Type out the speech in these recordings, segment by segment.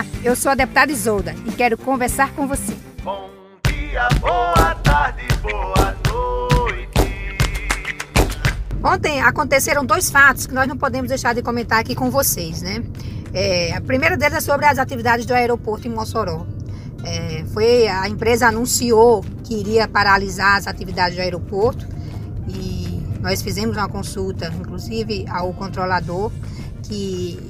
Olá, eu sou a deputada Isolda e quero conversar com você. Bom dia, boa tarde, boa noite. Ontem aconteceram dois fatos que nós não podemos deixar de comentar aqui com vocês, né? É, a primeira delas é sobre as atividades do aeroporto em Mossoró. É, foi a empresa anunciou que iria paralisar as atividades do aeroporto e nós fizemos uma consulta, inclusive ao controlador, que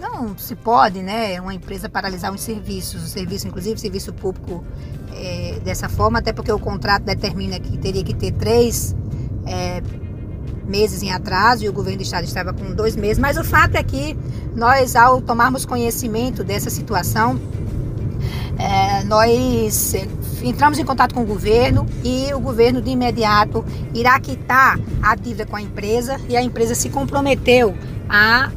não se pode, né, uma empresa paralisar os serviços, o serviço, inclusive serviço público, é, dessa forma, até porque o contrato determina que teria que ter três é, meses em atraso e o governo do estado estava com dois meses. Mas o fato é que nós, ao tomarmos conhecimento dessa situação, é, nós entramos em contato com o governo e o governo de imediato irá quitar a dívida com a empresa e a empresa se comprometeu a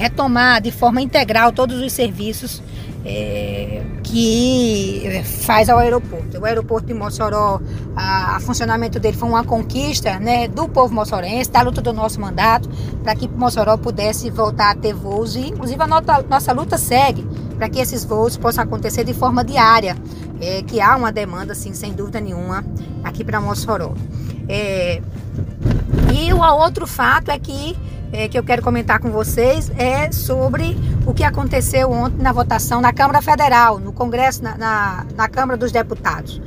retomar de forma integral todos os serviços é, que faz ao aeroporto. O aeroporto de Mossoró, a, a, funcionamento dele foi uma conquista né, do povo moçorense, da luta do nosso mandato, para que Mossoró pudesse voltar a ter voos e, inclusive, a nossa, nossa luta segue para que esses voos possam acontecer de forma diária, é, que há uma demanda, sim, sem dúvida nenhuma, aqui para Mossoró. É, e o outro fato é que é, que eu quero comentar com vocês é sobre o que aconteceu ontem na votação na Câmara Federal, no Congresso, na, na, na Câmara dos Deputados.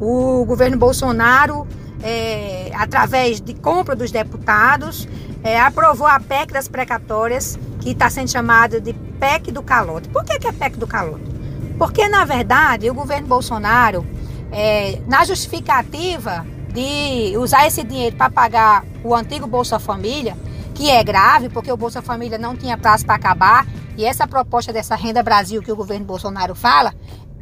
O governo Bolsonaro, é, através de compra dos deputados, é, aprovou a PEC das precatórias, que está sendo chamada de PEC do calote. Por que, que é PEC do calote? Porque, na verdade, o governo Bolsonaro, é, na justificativa de usar esse dinheiro para pagar o antigo Bolsa Família, que é grave, porque o Bolsa Família não tinha prazo para acabar, e essa proposta dessa Renda Brasil que o governo Bolsonaro fala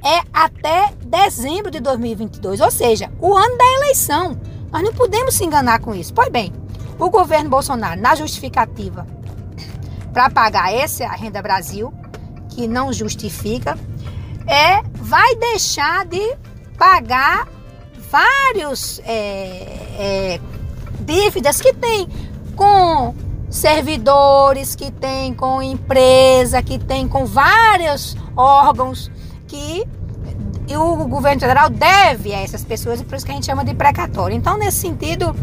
é até dezembro de 2022, ou seja, o ano da eleição. Nós não podemos se enganar com isso. Pois bem, o governo Bolsonaro, na justificativa para pagar essa Renda Brasil, que não justifica, é vai deixar de pagar vários é, é, dívidas que tem com servidores, que tem com empresa, que tem com vários órgãos que o governo federal deve a essas pessoas e por isso que a gente chama de precatório. Então, nesse sentido,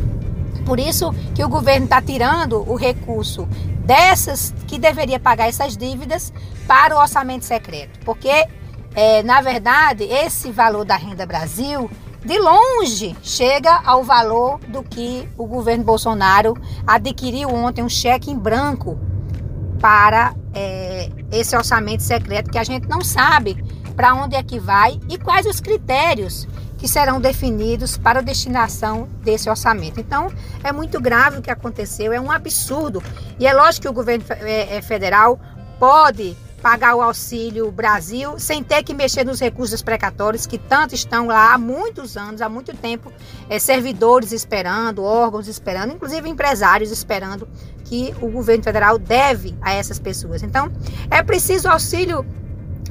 por isso que o governo está tirando o recurso dessas que deveria pagar essas dívidas para o orçamento secreto, porque é, na verdade esse valor da renda Brasil de longe chega ao valor do que o governo Bolsonaro adquiriu ontem um cheque em branco para é, esse orçamento secreto que a gente não sabe para onde é que vai e quais os critérios que serão definidos para a destinação desse orçamento. Então, é muito grave o que aconteceu, é um absurdo. E é lógico que o governo é, é, federal pode pagar o Auxílio Brasil sem ter que mexer nos recursos precatórios que tanto estão lá há muitos anos, há muito tempo, é, servidores esperando, órgãos esperando, inclusive empresários esperando que o governo federal deve a essas pessoas. Então, é preciso auxílio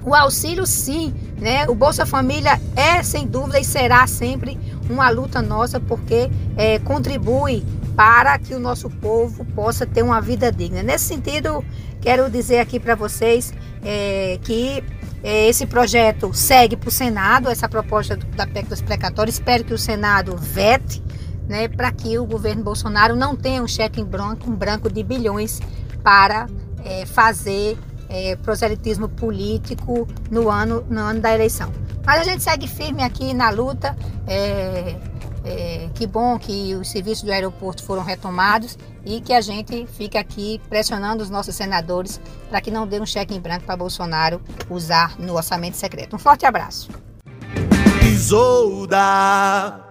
o auxílio sim, né? O Bolsa Família é sem dúvida e será sempre uma luta nossa porque é, contribui para que o nosso povo possa ter uma vida digna. Nesse sentido, quero dizer aqui para vocês é, que é, esse projeto segue para o Senado, essa proposta da PEC dos precatórios. Espero que o Senado vete né, para que o governo Bolsonaro não tenha um cheque em branco, um branco de bilhões para é, fazer é, proselitismo político no ano, no ano da eleição. Mas a gente segue firme aqui na luta. É, é, que bom que os serviços do aeroporto foram retomados e que a gente fica aqui pressionando os nossos senadores para que não dê um cheque em branco para Bolsonaro usar no orçamento secreto. Um forte abraço. Isolda.